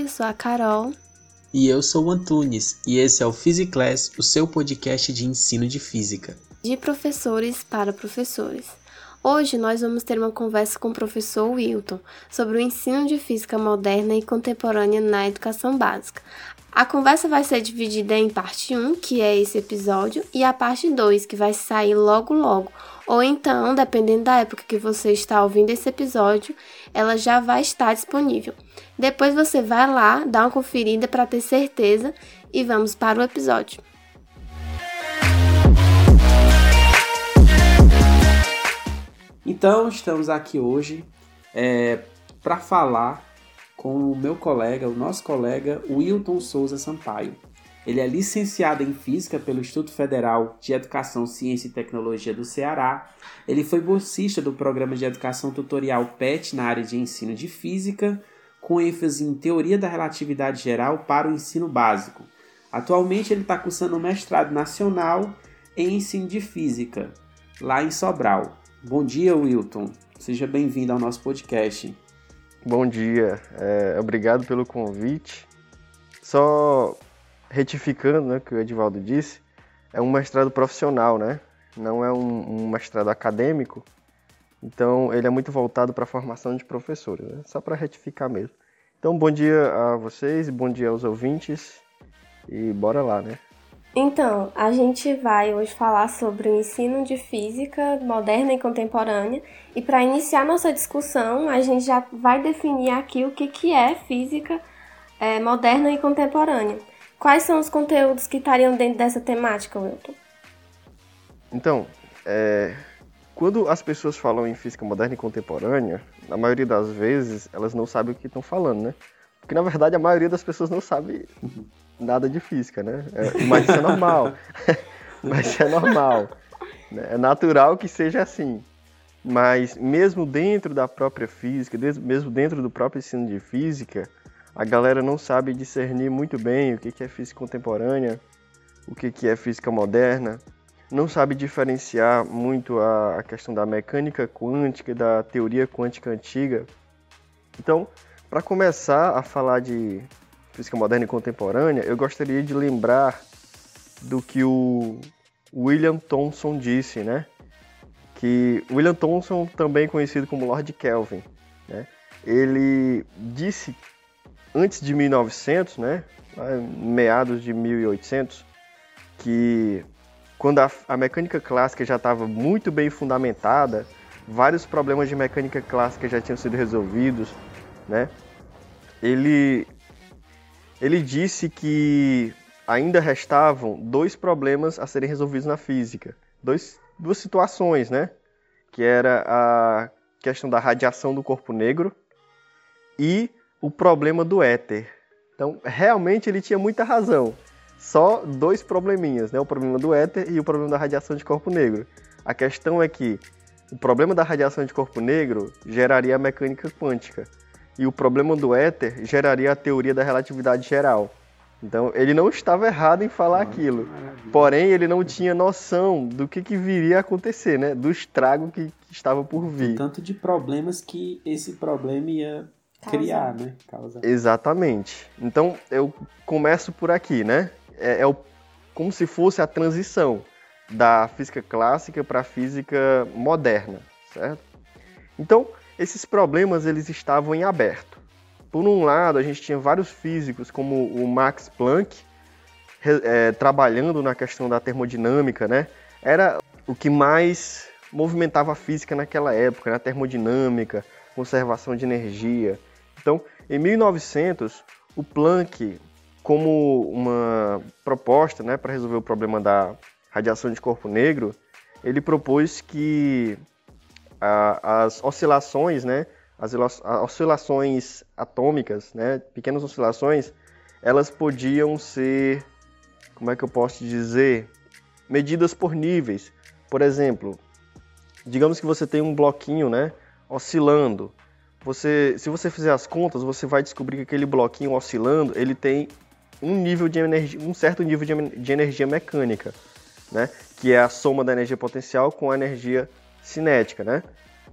Eu sou a Carol. E eu sou o Antunes, e esse é o Physiclass, o seu podcast de ensino de física. De professores para professores. Hoje nós vamos ter uma conversa com o professor Wilton sobre o ensino de física moderna e contemporânea na educação básica. A conversa vai ser dividida em parte 1, que é esse episódio, e a parte 2, que vai sair logo logo. Ou então, dependendo da época que você está ouvindo esse episódio, ela já vai estar disponível. Depois você vai lá, dá uma conferida para ter certeza e vamos para o episódio. Então, estamos aqui hoje é, para falar com o meu colega, o nosso colega Wilton Souza Sampaio. Ele é licenciado em Física pelo Instituto Federal de Educação, Ciência e Tecnologia do Ceará. Ele foi bolsista do Programa de Educação Tutorial PET na área de ensino de Física, com ênfase em Teoria da Relatividade Geral para o ensino básico. Atualmente ele está cursando um mestrado nacional em ensino de Física, lá em Sobral. Bom dia, Wilton. Seja bem-vindo ao nosso podcast. Bom dia, é, obrigado pelo convite. Só retificando né, o que o Edivaldo disse, é um mestrado profissional, né? Não é um, um mestrado acadêmico, então ele é muito voltado para a formação de professores, né? só para retificar mesmo. Então, bom dia a vocês, bom dia aos ouvintes e bora lá, né? Então, a gente vai hoje falar sobre o ensino de física moderna e contemporânea. E para iniciar nossa discussão, a gente já vai definir aqui o que, que é física é, moderna e contemporânea. Quais são os conteúdos que estariam dentro dessa temática, Wilton? Então, é, quando as pessoas falam em física moderna e contemporânea, na maioria das vezes elas não sabem o que estão falando, né? Porque na verdade a maioria das pessoas não sabe nada de física, né? É, mas isso é normal. mas isso é normal. Né? É natural que seja assim. Mas mesmo dentro da própria física, mesmo dentro do próprio ensino de física, a galera não sabe discernir muito bem o que é física contemporânea, o que é física moderna, não sabe diferenciar muito a questão da mecânica quântica e da teoria quântica antiga. Então, para começar a falar de física moderna e contemporânea, eu gostaria de lembrar do que o William Thomson disse, né? Que William Thomson, também conhecido como Lord Kelvin, né? Ele disse antes de 1900, né? Meados de 1800, que quando a, a mecânica clássica já estava muito bem fundamentada, vários problemas de mecânica clássica já tinham sido resolvidos, né? Ele ele disse que ainda restavam dois problemas a serem resolvidos na física. Dois, duas situações, né? Que era a questão da radiação do corpo negro e o problema do éter. Então, realmente ele tinha muita razão. Só dois probleminhas, né? O problema do éter e o problema da radiação de corpo negro. A questão é que o problema da radiação de corpo negro geraria a mecânica quântica e o problema do éter geraria a teoria da relatividade geral. Então, ele não estava errado em falar aquilo. Porém, ele não tinha noção do que, que viria a acontecer, né? Do estrago que, que estava por vir. Tanto de problemas que esse problema ia criar, né? Causar. Exatamente. Então, eu começo por aqui, né? É, é o, como se fosse a transição da física clássica para a física moderna, certo? Então, esses problemas eles estavam em aberto. Por um lado, a gente tinha vários físicos, como o Max Planck, é, trabalhando na questão da termodinâmica, né? Era o que mais movimentava a física naquela época, na né? termodinâmica, conservação de energia. Então, em 1900, o Planck, como uma proposta né, para resolver o problema da radiação de corpo negro, ele propôs que a, as oscilações, né, as oscilações atômicas, né, pequenas oscilações, elas podiam ser, como é que eu posso dizer, medidas por níveis. Por exemplo, digamos que você tem um bloquinho, né, oscilando. Você, se você fizer as contas, você vai descobrir que aquele bloquinho oscilando, ele tem um nível de energia, um certo nível de, de energia mecânica, né, que é a soma da energia potencial com a energia cinética, né?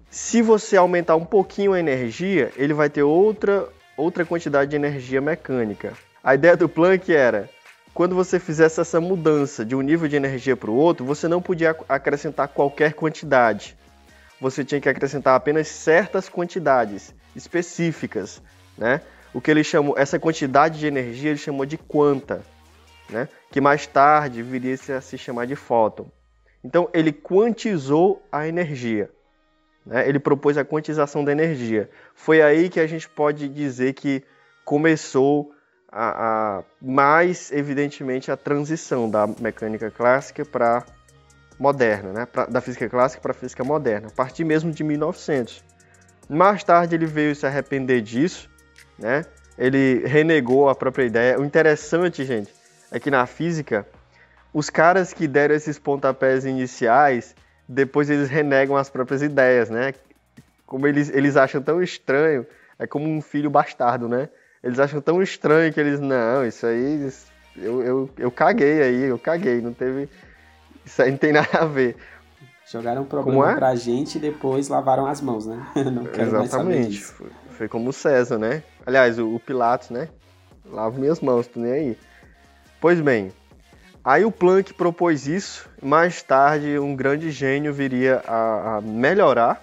Se você aumentar um pouquinho a energia, ele vai ter outra, outra quantidade de energia mecânica. A ideia do Planck era, quando você fizesse essa mudança de um nível de energia para o outro, você não podia acrescentar qualquer quantidade. Você tinha que acrescentar apenas certas quantidades específicas, né? O que ele chamou, essa quantidade de energia, ele chamou de quanta, né? Que mais tarde viria a se chamar de fóton. Então, ele quantizou a energia. Né? Ele propôs a quantização da energia. Foi aí que a gente pode dizer que começou a, a mais evidentemente a transição da mecânica clássica para moderna, né? Pra, da física clássica para a física moderna, a partir mesmo de 1900. Mais tarde ele veio se arrepender disso, né? Ele renegou a própria ideia. O interessante, gente, é que na física os caras que deram esses pontapés iniciais, depois eles renegam as próprias ideias, né? Como eles, eles acham tão estranho, é como um filho bastardo, né? Eles acham tão estranho que eles, não, isso aí, eu, eu, eu caguei aí, eu caguei, não teve, isso aí não tem nada a ver. Jogaram um problema é? pra gente e depois lavaram as mãos, né? Não quero Exatamente. Foi, foi, como o César, né? Aliás, o, o Pilatos, né? Lavo minhas mãos, tô nem aí. Pois bem, Aí o Planck propôs isso, mais tarde um grande gênio viria a, a melhorar,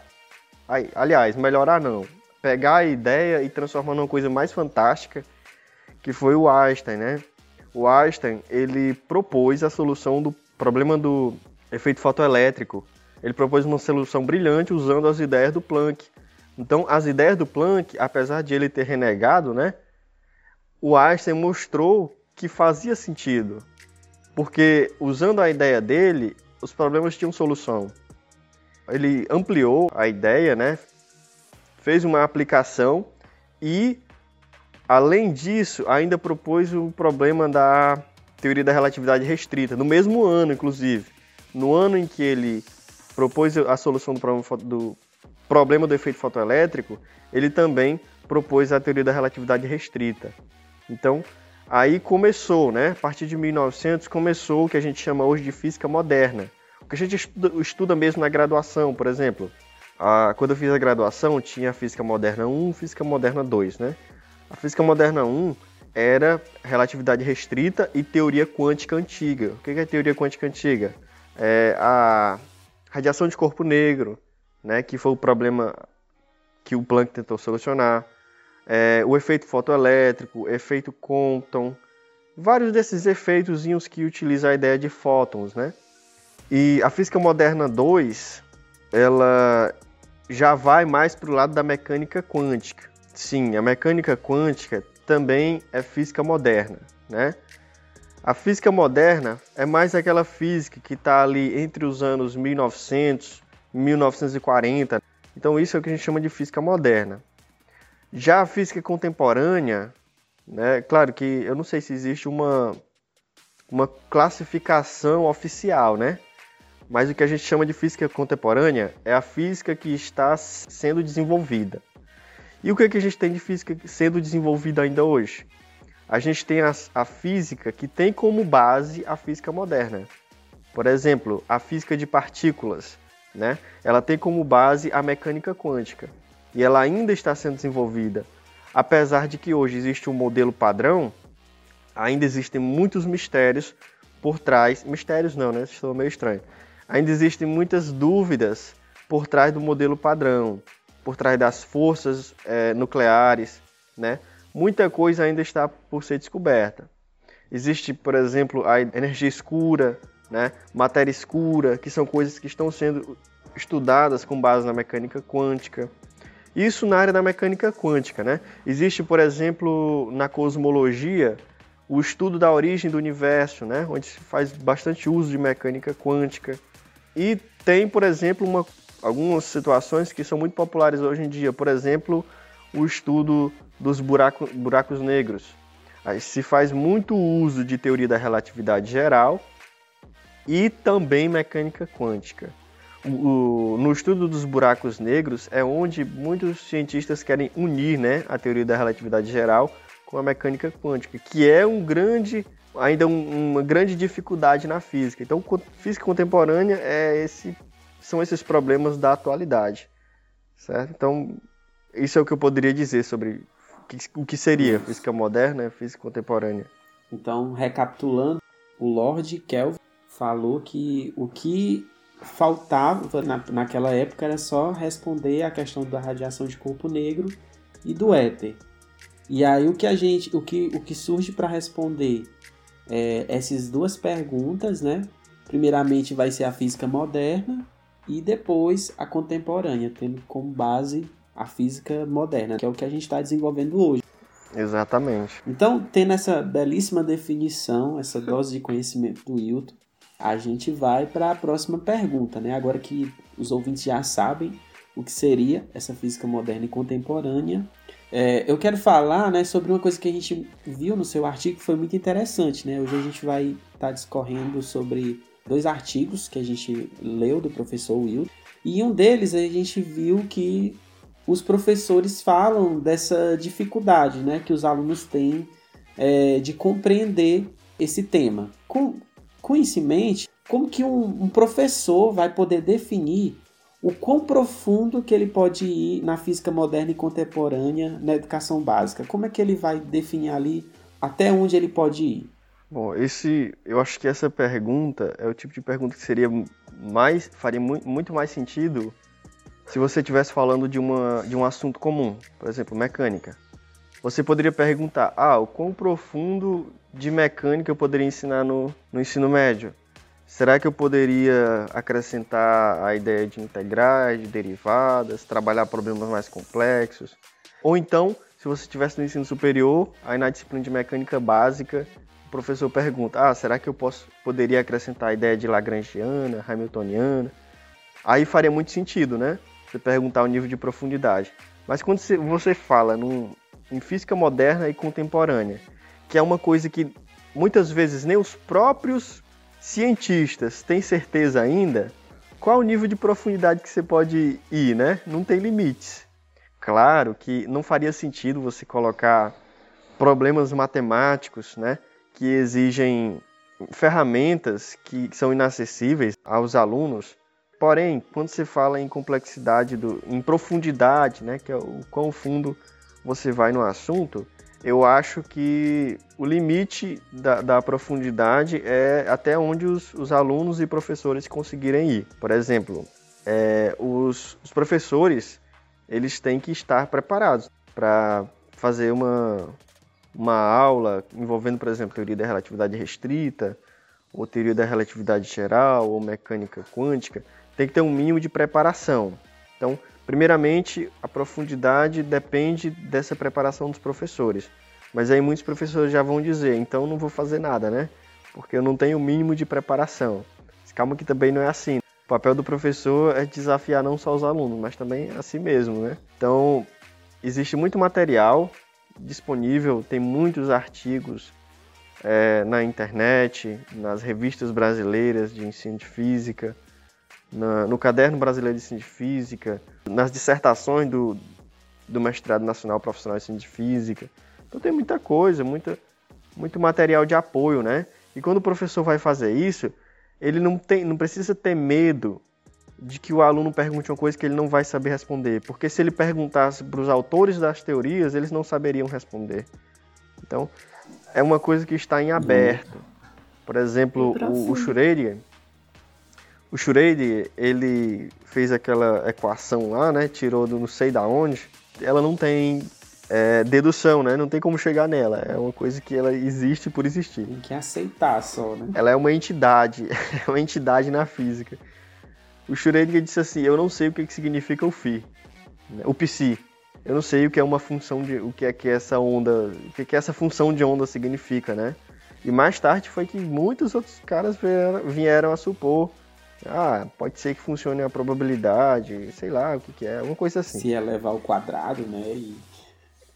aí, aliás, melhorar não, pegar a ideia e transformar numa coisa mais fantástica, que foi o Einstein, né? O Einstein, ele propôs a solução do problema do efeito fotoelétrico. Ele propôs uma solução brilhante usando as ideias do Planck. Então, as ideias do Planck, apesar de ele ter renegado, né? O Einstein mostrou que fazia sentido, porque usando a ideia dele, os problemas tinham solução. Ele ampliou a ideia, né? Fez uma aplicação e, além disso, ainda propôs o problema da teoria da relatividade restrita, no mesmo ano, inclusive. No ano em que ele propôs a solução do problema do, problema do efeito fotoelétrico, ele também propôs a teoria da relatividade restrita. Então, Aí começou, né? A partir de 1900 começou o que a gente chama hoje de física moderna. O que a gente estuda, estuda mesmo na graduação, por exemplo. Quando eu fiz a graduação, tinha a física moderna 1 física moderna 2, né? A física moderna 1 era relatividade restrita e teoria quântica antiga. O que é teoria quântica antiga? É a radiação de corpo negro, né? Que foi o problema que o Planck tentou solucionar é, o efeito fotoelétrico, efeito Compton, vários desses efeitos que utilizam a ideia de fótons, né? E a física moderna 2, ela já vai mais para o lado da mecânica quântica. Sim, a mecânica quântica também é física moderna, né? A física moderna é mais aquela física que está ali entre os anos 1900 e 1940. Então isso é o que a gente chama de física moderna. Já a física contemporânea, né, claro que eu não sei se existe uma, uma classificação oficial, né? Mas o que a gente chama de física contemporânea é a física que está sendo desenvolvida. E o que, é que a gente tem de física sendo desenvolvida ainda hoje? A gente tem a, a física que tem como base a física moderna. Por exemplo, a física de partículas, né? Ela tem como base a mecânica quântica e ela ainda está sendo desenvolvida. Apesar de que hoje existe um modelo padrão, ainda existem muitos mistérios por trás. Mistérios não, né? Estou meio estranho. Ainda existem muitas dúvidas por trás do modelo padrão, por trás das forças é, nucleares, né? Muita coisa ainda está por ser descoberta. Existe, por exemplo, a energia escura, né? matéria escura, que são coisas que estão sendo estudadas com base na mecânica quântica. Isso na área da mecânica quântica, né? Existe, por exemplo, na cosmologia, o estudo da origem do universo, né? Onde se faz bastante uso de mecânica quântica. E tem, por exemplo, uma, algumas situações que são muito populares hoje em dia. Por exemplo, o estudo dos buraco, buracos negros. Aí se faz muito uso de teoria da relatividade geral e também mecânica quântica o, no estudo dos buracos negros é onde muitos cientistas querem unir né, a teoria da relatividade geral com a mecânica quântica, que é um grande, ainda um, uma grande dificuldade na física. Então, física contemporânea é esse, são esses problemas da atualidade, certo? Então, isso é o que eu poderia dizer sobre o que seria física moderna física contemporânea? Então, recapitulando, o Lord Kelvin falou que o que faltava na, naquela época era só responder a questão da radiação de corpo negro e do éter. E aí o que a gente, o que, o que surge para responder é, essas duas perguntas, né? Primeiramente vai ser a física moderna e depois a contemporânea, tendo como base a física moderna, que é o que a gente está desenvolvendo hoje. Exatamente. Então, tendo essa belíssima definição, essa dose de conhecimento do Hilton, a gente vai para a próxima pergunta, né? Agora que os ouvintes já sabem o que seria essa física moderna e contemporânea, é, eu quero falar né, sobre uma coisa que a gente viu no seu artigo que foi muito interessante. Né? Hoje a gente vai estar tá discorrendo sobre dois artigos que a gente leu do professor Will. E um deles a gente viu que os professores falam dessa dificuldade né, que os alunos têm é, de compreender esse tema. Com, com isso em mente, como que um, um professor vai poder definir o quão profundo que ele pode ir na física moderna e contemporânea na educação básica? Como é que ele vai definir ali até onde ele pode ir? Bom, esse, eu acho que essa pergunta é o tipo de pergunta que seria mais, faria muito, mais sentido se você estivesse falando de, uma, de um assunto comum, por exemplo, mecânica. Você poderia perguntar, ah, o quão profundo de mecânica eu poderia ensinar no, no ensino médio? Será que eu poderia acrescentar a ideia de integrais, de derivadas, trabalhar problemas mais complexos? Ou então, se você estivesse no ensino superior, aí na disciplina de mecânica básica, o professor pergunta: ah, será que eu posso, poderia acrescentar a ideia de Lagrangiana, Hamiltoniana? Aí faria muito sentido, né? Você perguntar o nível de profundidade. Mas quando você fala num, em física moderna e contemporânea, que é uma coisa que muitas vezes nem os próprios cientistas têm certeza ainda, qual o nível de profundidade que você pode ir, né? Não tem limites. Claro que não faria sentido você colocar problemas matemáticos, né, que exigem ferramentas que são inacessíveis aos alunos Porém, quando você fala em complexidade, do, em profundidade, né, que é o quão fundo você vai no assunto, eu acho que o limite da, da profundidade é até onde os, os, alunos e professores conseguirem ir. Por exemplo, é, os, os professores eles têm que estar preparados para fazer uma, uma aula envolvendo, por exemplo, teoria da relatividade restrita, ou teoria da relatividade geral, ou mecânica quântica tem que ter um mínimo de preparação. Então, primeiramente, a profundidade depende dessa preparação dos professores. Mas aí muitos professores já vão dizer, então não vou fazer nada, né? Porque eu não tenho o mínimo de preparação. Calma que também não é assim. O papel do professor é desafiar não só os alunos, mas também a si mesmo, né? Então, existe muito material disponível, tem muitos artigos é, na internet, nas revistas brasileiras de ensino de física, na, no Caderno Brasileiro de Ensino de Física, nas dissertações do, do Mestrado Nacional Profissional de Ensino de Física. Então tem muita coisa, muita, muito material de apoio, né? E quando o professor vai fazer isso, ele não, tem, não precisa ter medo de que o aluno pergunte uma coisa que ele não vai saber responder, porque se ele perguntasse para os autores das teorias, eles não saberiam responder. Então, é uma coisa que está em aberto. Por exemplo, o, o Schrödinger, o Schrödinger, ele fez aquela equação lá, né? Tirou do não sei da onde. Ela não tem é, dedução, né? Não tem como chegar nela. É uma coisa que ela existe por existir. Tem que aceitar só, né? Ela é uma entidade. É uma entidade na física. O Schrödinger disse assim, eu não sei o que, que significa o Φ. Né? O Psi. Eu não sei o que é uma função de... O que é que essa onda... O que, que essa função de onda significa, né? E mais tarde foi que muitos outros caras vieram, vieram a supor ah, pode ser que funcione a probabilidade, sei lá o que, que é, uma coisa assim. Se elevar ao quadrado, né? E...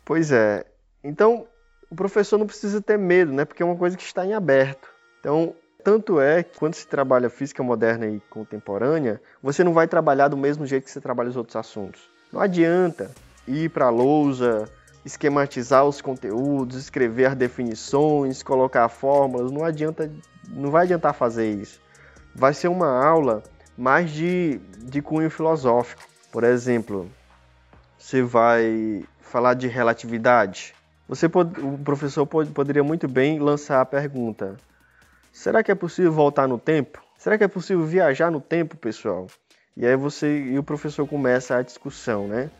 Pois é. Então, o professor não precisa ter medo, né? Porque é uma coisa que está em aberto. Então, tanto é que quando se trabalha física moderna e contemporânea, você não vai trabalhar do mesmo jeito que você trabalha os outros assuntos. Não adianta ir para a lousa, esquematizar os conteúdos, escrever as definições, colocar fórmulas, não adianta, não vai adiantar fazer isso vai ser uma aula mais de, de cunho filosófico. Por exemplo, você vai falar de relatividade? Você o professor pode, poderia muito bem lançar a pergunta: será que é possível voltar no tempo? Será que é possível viajar no tempo, pessoal? E aí você e o professor começa a discussão, né?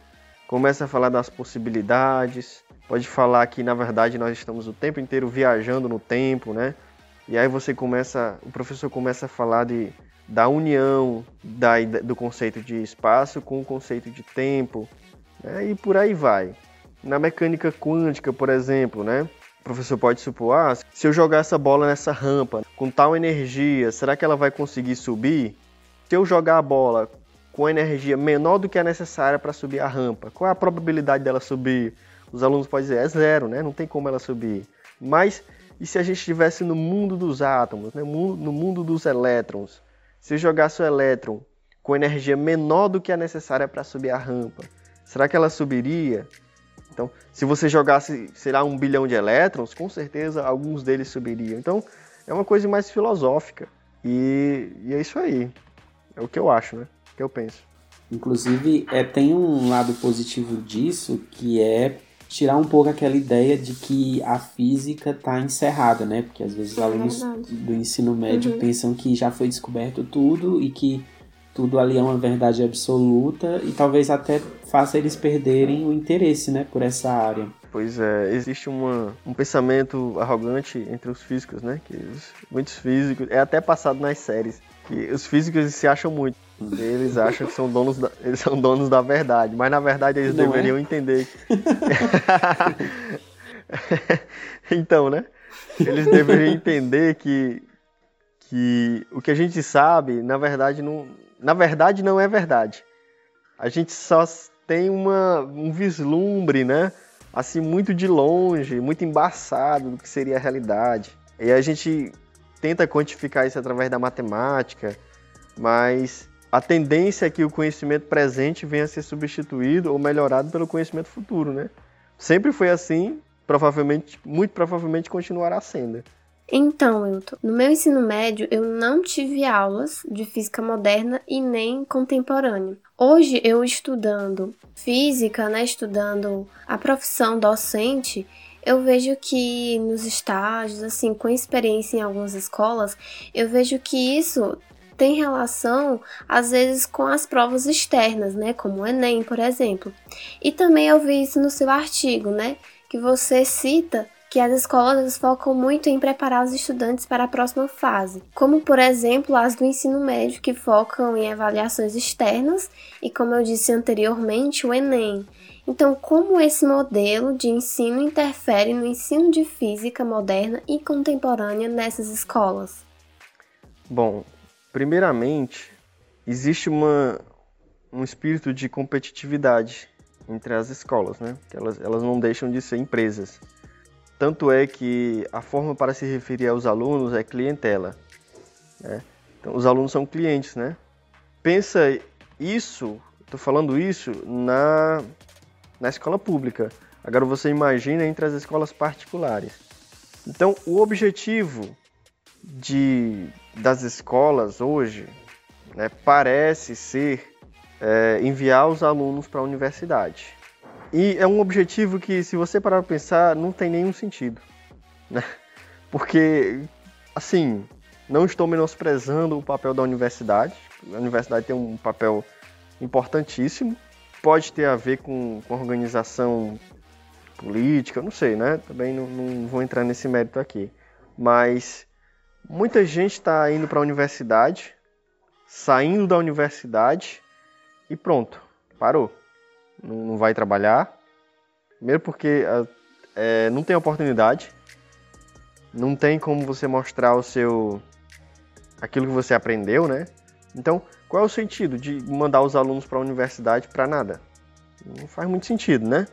Começa a falar das possibilidades, pode falar que na verdade nós estamos o tempo inteiro viajando no tempo, né? E aí você começa, o professor começa a falar de, da união da, do conceito de espaço com o conceito de tempo, né? e por aí vai. Na mecânica quântica, por exemplo, né? O professor pode supor, ah, se eu jogar essa bola nessa rampa com tal energia, será que ela vai conseguir subir? Se eu jogar a bola com energia menor do que a necessária para subir a rampa, qual é a probabilidade dela subir? Os alunos podem dizer, é zero, né? Não tem como ela subir. Mas e se a gente estivesse no mundo dos átomos, né? no mundo dos elétrons? Se eu jogasse o elétron com energia menor do que a necessária para subir a rampa, será que ela subiria? Então, se você jogasse, será um bilhão de elétrons, com certeza alguns deles subiriam. Então, é uma coisa mais filosófica. E, e é isso aí. É o que eu acho, né? O que eu penso. Inclusive, é, tem um lado positivo disso, que é tirar um pouco aquela ideia de que a física está encerrada, né? Porque às vezes os é alunos do ensino médio uhum. pensam que já foi descoberto tudo e que tudo ali é uma verdade absoluta e talvez até faça eles perderem o interesse, né, por essa área. Pois é, existe uma, um pensamento arrogante entre os físicos, né, que os, muitos físicos, é até passado nas séries, que os físicos se acham muito. Eles acham que são donos da, eles são donos da verdade, mas na verdade eles Não é? deveriam é? entender. então, né? Eles deveriam entender que que o que a gente sabe, na verdade não, na verdade não é verdade. A gente só tem uma, um vislumbre, né? Assim, muito de longe, muito embaçado do que seria a realidade. E a gente tenta quantificar isso através da matemática, mas a tendência é que o conhecimento presente venha a ser substituído ou melhorado pelo conhecimento futuro, né? Sempre foi assim, provavelmente, muito provavelmente continuará sendo. Então, Wilton, no meu ensino médio eu não tive aulas de física moderna e nem contemporânea. Hoje eu estudando física, né, estudando a profissão docente, eu vejo que nos estágios, assim, com experiência em algumas escolas, eu vejo que isso tem relação às vezes com as provas externas, né, como o ENEM, por exemplo. E também eu vi isso no seu artigo, né, que você cita que as escolas focam muito em preparar os estudantes para a próxima fase, como por exemplo as do ensino médio que focam em avaliações externas e como eu disse anteriormente, o ENEM. Então, como esse modelo de ensino interfere no ensino de física moderna e contemporânea nessas escolas? Bom, primeiramente, existe uma, um espírito de competitividade entre as escolas, né? Elas, elas não deixam de ser empresas. Tanto é que a forma para se referir aos alunos é clientela. Né? Então, os alunos são clientes, né? Pensa isso, estou falando isso na, na escola pública. Agora você imagina entre as escolas particulares. Então, o objetivo de, das escolas hoje né, parece ser é, enviar os alunos para a universidade. E é um objetivo que, se você parar para pensar, não tem nenhum sentido. Né? Porque, assim, não estou menosprezando o papel da universidade. A universidade tem um papel importantíssimo. Pode ter a ver com, com organização política, não sei, né? Também não, não vou entrar nesse mérito aqui. Mas muita gente está indo para a universidade, saindo da universidade e pronto, parou não, não vai trabalhar. Primeiro porque é, não tem oportunidade, não tem como você mostrar o seu aquilo que você aprendeu, né? Então, qual é o sentido de mandar os alunos para a universidade para nada? Não faz muito sentido, né?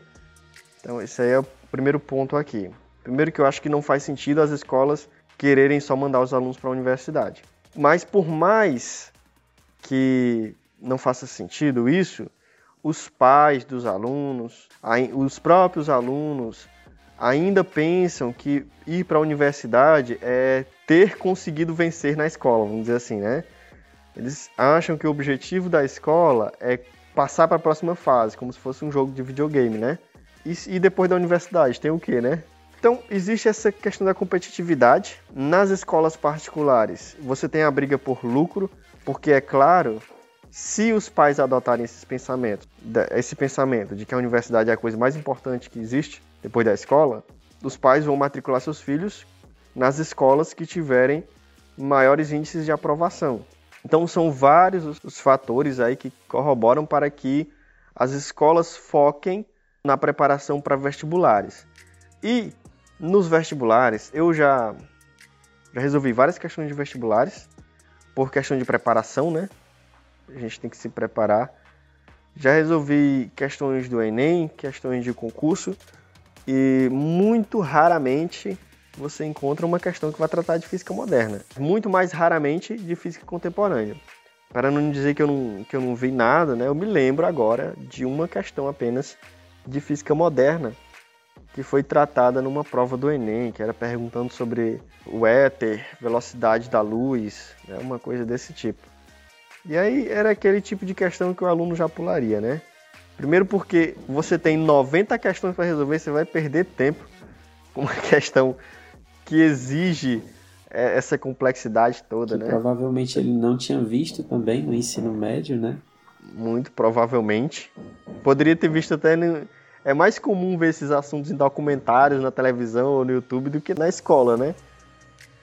Então, esse aí é o primeiro ponto aqui. Primeiro que eu acho que não faz sentido as escolas quererem só mandar os alunos para a universidade. Mas por mais que não faça sentido isso, os pais dos alunos, os próprios alunos ainda pensam que ir para a universidade é ter conseguido vencer na escola, vamos dizer assim, né? Eles acham que o objetivo da escola é passar para a próxima fase, como se fosse um jogo de videogame, né? E, e depois da universidade, tem o quê, né? Então, existe essa questão da competitividade. Nas escolas particulares, você tem a briga por lucro, porque é claro, se os pais adotarem esses pensamentos, esse pensamento de que a universidade é a coisa mais importante que existe depois da escola, os pais vão matricular seus filhos nas escolas que tiverem maiores índices de aprovação. Então são vários os, fatores aí que corroboram para que as escolas foquem na preparação para vestibulares. E nos vestibulares, eu já, já resolvi várias questões de vestibulares, por questão de preparação, né? A gente tem que se preparar. Já resolvi questões do Enem, questões de concurso, e muito raramente você encontra uma questão que vai tratar de física moderna. Muito mais raramente de física contemporânea. Para não dizer que eu não, que eu não vi nada, né, eu me lembro agora de uma questão apenas de física moderna que foi tratada numa prova do Enem, que era perguntando sobre o éter, velocidade da luz, né, uma coisa desse tipo. E aí era aquele tipo de questão que o aluno já pularia, né? Primeiro porque você tem 90 questões para resolver, você vai perder tempo com uma questão que exige é, essa complexidade toda, que né? Provavelmente ele não tinha visto também no ensino médio, né? Muito provavelmente. Poderia ter visto até. No... É mais comum ver esses assuntos em documentários na televisão ou no YouTube do que na escola, né?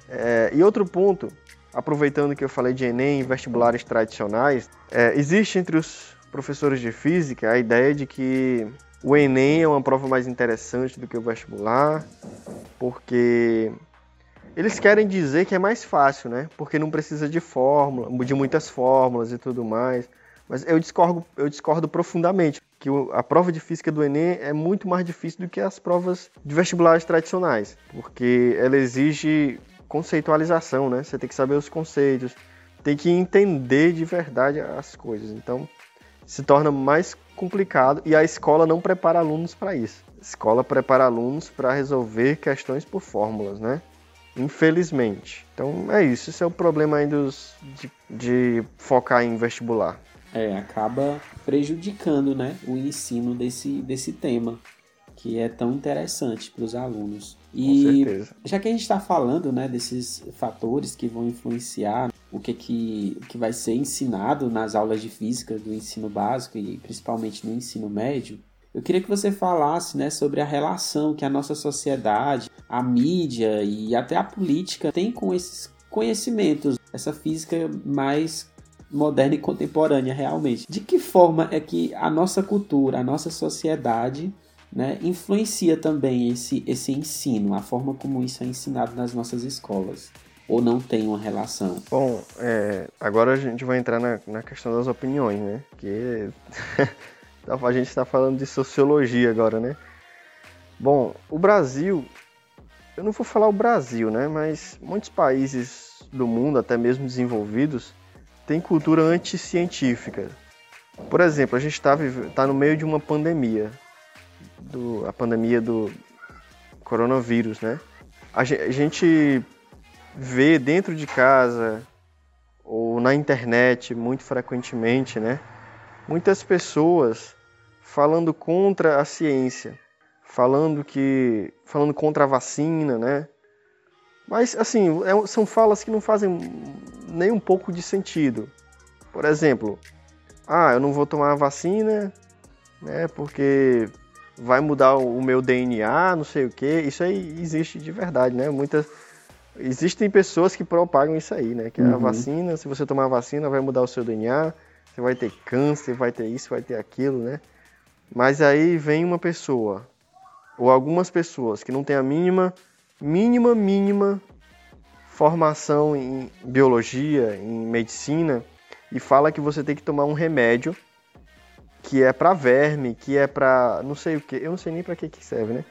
É... E outro ponto, aproveitando que eu falei de Enem e vestibulares tradicionais, é, existe entre os professores de física a ideia de que o Enem é uma prova mais interessante do que o vestibular, porque eles querem dizer que é mais fácil, né? Porque não precisa de fórmula, de muitas fórmulas e tudo mais. Mas eu discordo, eu discordo profundamente que a prova de física do Enem é muito mais difícil do que as provas de vestibulares tradicionais, porque ela exige conceitualização, né? Você tem que saber os conceitos, tem que entender de verdade as coisas. Então, se torna mais complicado e a escola não prepara alunos para isso. A escola prepara alunos para resolver questões por fórmulas, né? Infelizmente. Então é isso. Esse é o problema aí dos, de, de focar em vestibular. É, acaba prejudicando né, o ensino desse, desse tema, que é tão interessante para os alunos. E já que a gente está falando né, desses fatores que vão influenciar o que, que, que vai ser ensinado nas aulas de física do ensino básico e principalmente no ensino médio, eu queria que você falasse né, sobre a relação que a nossa sociedade, a mídia e até a política tem com esses conhecimentos, essa física mais moderna e contemporânea realmente. De que forma é que a nossa cultura, a nossa sociedade né, influencia também esse, esse ensino, a forma como isso é ensinado nas nossas escolas? Ou não tem uma relação? Bom, é, agora a gente vai entrar na, na questão das opiniões, né? Que a gente está falando de sociologia agora, né? Bom, o Brasil, eu não vou falar o Brasil, né? Mas muitos países do mundo, até mesmo desenvolvidos, têm cultura anticientífica. Por exemplo, a gente está tá no meio de uma pandemia do, a pandemia do coronavírus, né? A gente vê dentro de casa ou na internet muito frequentemente, né? Muitas pessoas falando contra a ciência, falando que falando contra a vacina, né? Mas assim, é, são falas que não fazem nem um pouco de sentido. Por exemplo, ah, eu não vou tomar a vacina, né? Porque vai mudar o meu DNA, não sei o que. Isso aí existe de verdade, né? Muitas existem pessoas que propagam isso aí, né? Que uhum. a vacina, se você tomar a vacina, vai mudar o seu DNA, você vai ter câncer, vai ter isso, vai ter aquilo, né? Mas aí vem uma pessoa ou algumas pessoas que não têm a mínima, mínima, mínima formação em biologia, em medicina e fala que você tem que tomar um remédio que é para verme, que é para não sei o que, eu não sei nem para que que serve, né?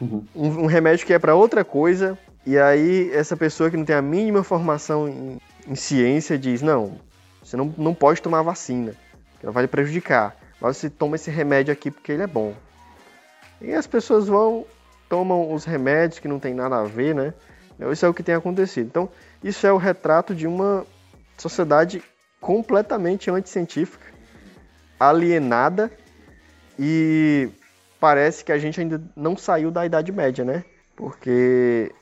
Uhum. Um, um, remédio que é para outra coisa e aí essa pessoa que não tem a mínima formação em, em ciência diz não, você não, não pode tomar vacina, ela vai lhe prejudicar. Mas você toma esse remédio aqui porque ele é bom. E as pessoas vão tomam os remédios que não tem nada a ver, né? Isso é o que tem acontecido. Então, isso é o retrato de uma sociedade completamente anticientífica alienada e parece que a gente ainda não saiu da Idade Média, né? Porque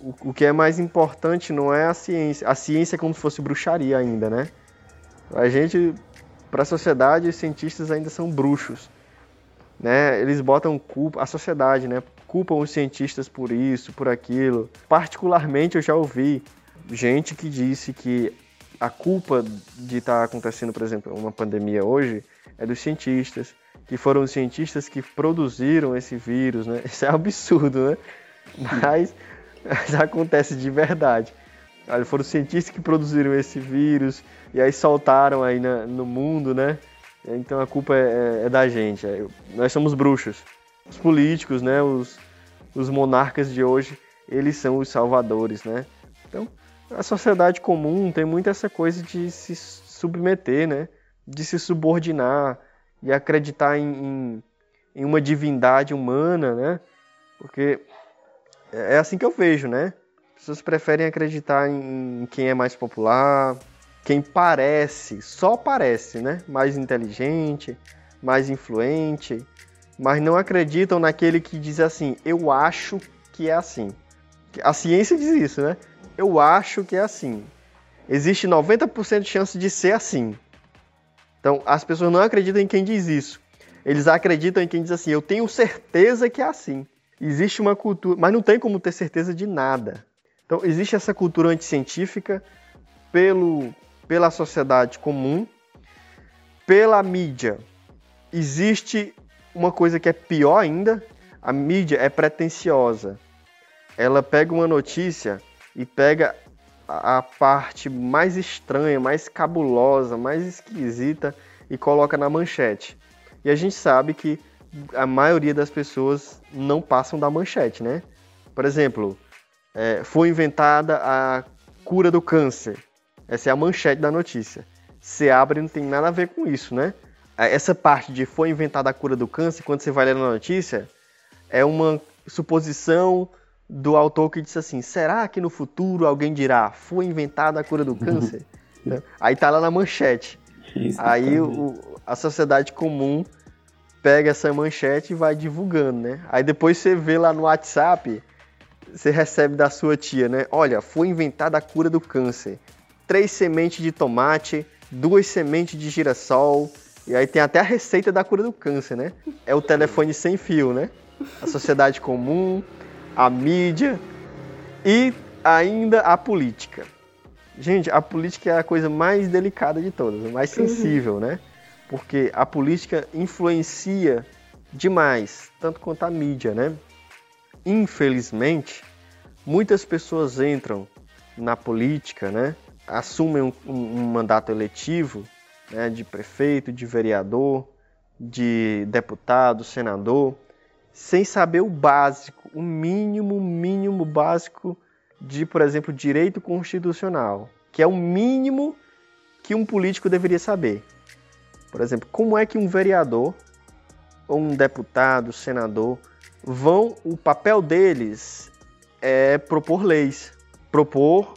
o, o que é mais importante não é a ciência. A ciência é como se fosse bruxaria ainda, né? A gente, para a sociedade, os cientistas ainda são bruxos. Né? Eles botam culpa, a sociedade, né? Culpam os cientistas por isso, por aquilo. Particularmente, eu já ouvi gente que disse que a culpa de estar tá acontecendo, por exemplo, uma pandemia hoje é dos cientistas, que foram os cientistas que produziram esse vírus, né? Isso é absurdo, né? Mas, mas acontece de verdade. Foram os cientistas que produziram esse vírus e aí soltaram aí na, no mundo, né? Então a culpa é, é, é da gente. É, nós somos bruxos. Os políticos, né? Os, os monarcas de hoje, eles são os salvadores, né? Então, a sociedade comum tem muito essa coisa de se submeter, né? De se subordinar e acreditar em, em, em uma divindade humana, né? Porque é assim que eu vejo, né? As pessoas preferem acreditar em quem é mais popular, quem parece, só parece, né? Mais inteligente, mais influente, mas não acreditam naquele que diz assim: eu acho que é assim. A ciência diz isso, né? Eu acho que é assim. Existe 90% de chance de ser assim. Então, as pessoas não acreditam em quem diz isso. Eles acreditam em quem diz assim: eu tenho certeza que é assim. Existe uma cultura, mas não tem como ter certeza de nada. Então, existe essa cultura anticientífica pelo, pela sociedade comum, pela mídia. Existe uma coisa que é pior ainda: a mídia é pretensiosa. Ela pega uma notícia e pega a parte mais estranha, mais cabulosa, mais esquisita e coloca na manchete. E a gente sabe que a maioria das pessoas não passam da manchete, né? Por exemplo, é, foi inventada a cura do câncer. Essa é a manchete da notícia. Você abre não tem nada a ver com isso, né? Essa parte de foi inventada a cura do câncer, quando você vai ler na notícia, é uma suposição do autor que disse assim: será que no futuro alguém dirá foi inventada a cura do câncer? Aí tá lá na manchete. Aí o, a sociedade comum pega essa manchete e vai divulgando, né? Aí depois você vê lá no WhatsApp, você recebe da sua tia, né? Olha, foi inventada a cura do câncer. Três sementes de tomate, duas sementes de girassol, e aí tem até a receita da cura do câncer, né? É o telefone sem fio, né? A sociedade comum, a mídia e ainda a política. Gente, a política é a coisa mais delicada de todas, mais sensível, né? Porque a política influencia demais, tanto quanto a mídia, né? Infelizmente, muitas pessoas entram na política, né? Assumem um, um mandato eletivo, né? De prefeito, de vereador, de deputado, senador, sem saber o básico, o mínimo, mínimo básico de, por exemplo, direito constitucional, que é o mínimo que um político deveria saber. Por exemplo, como é que um vereador ou um deputado, senador vão, o papel deles é propor leis, propor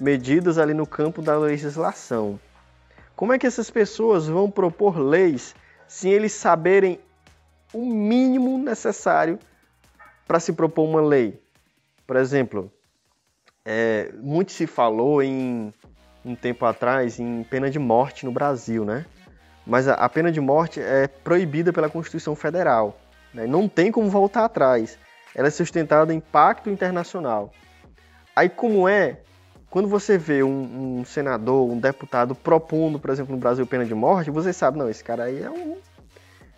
medidas ali no campo da legislação. Como é que essas pessoas vão propor leis sem eles saberem o mínimo necessário para se propor uma lei? Por exemplo, é, muito se falou em um tempo atrás em pena de morte no Brasil, né? Mas a pena de morte é proibida pela Constituição Federal. Né? Não tem como voltar atrás. Ela é sustentada em pacto internacional. Aí como é quando você vê um, um, senador, um deputado propondo, por exemplo, no Brasil pena de morte, você sabe, não, esse cara aí é um.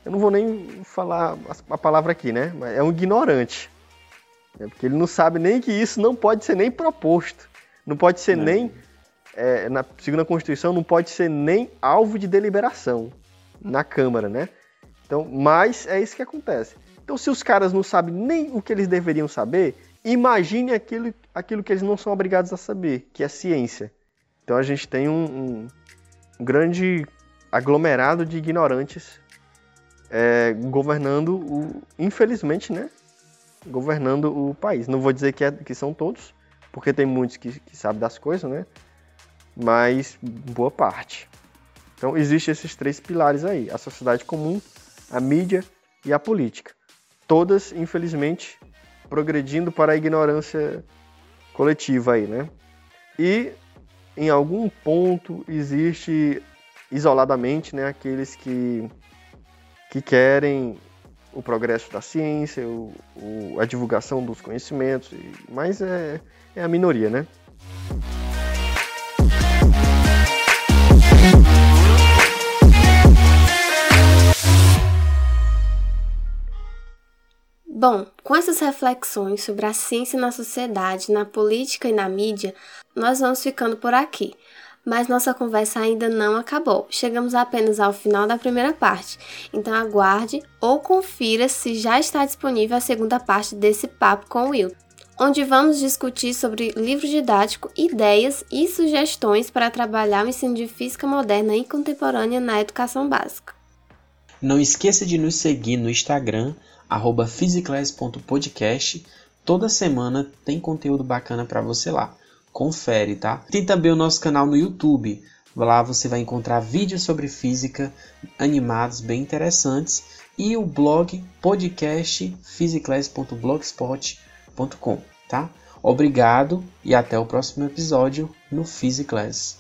Eu não vou nem falar a palavra aqui, né? Mas é um ignorante. Né? Porque ele não sabe nem que isso não pode ser nem proposto. Não pode ser nem é, na, segundo a Constituição, não pode ser nem alvo de deliberação na Câmara, né? Então, mas é isso que acontece. Então, se os caras não sabem nem o que eles deveriam saber, imagine aquilo, aquilo que eles não são obrigados a saber, que é ciência. Então, a gente tem um, um grande aglomerado de ignorantes é, governando o, infelizmente, né? Governando o país. Não vou dizer que, é, que são todos, porque tem muitos que, que sabem das coisas, né? Mas boa parte. Então, existem esses três pilares aí: a sociedade comum, a mídia e a política. Todas, infelizmente, progredindo para a ignorância coletiva aí, né? E em algum ponto existe isoladamente, né, aqueles que que querem o progresso da ciência, o, o, a divulgação dos conhecimentos, mas é, é a minoria, né? Bom, com essas reflexões sobre a ciência na sociedade, na política e na mídia, nós vamos ficando por aqui. Mas nossa conversa ainda não acabou. Chegamos apenas ao final da primeira parte. Então aguarde ou confira se já está disponível a segunda parte desse papo com o Will, onde vamos discutir sobre livro didático, ideias e sugestões para trabalhar o ensino de física moderna e contemporânea na educação básica. Não esqueça de nos seguir no Instagram arroba physiclass.podcast. Toda semana tem conteúdo bacana para você lá. Confere, tá? Tem também o nosso canal no YouTube. Lá você vai encontrar vídeos sobre física animados bem interessantes e o blog podcast physiclass.blogspot.com, tá? Obrigado e até o próximo episódio no Physiclass.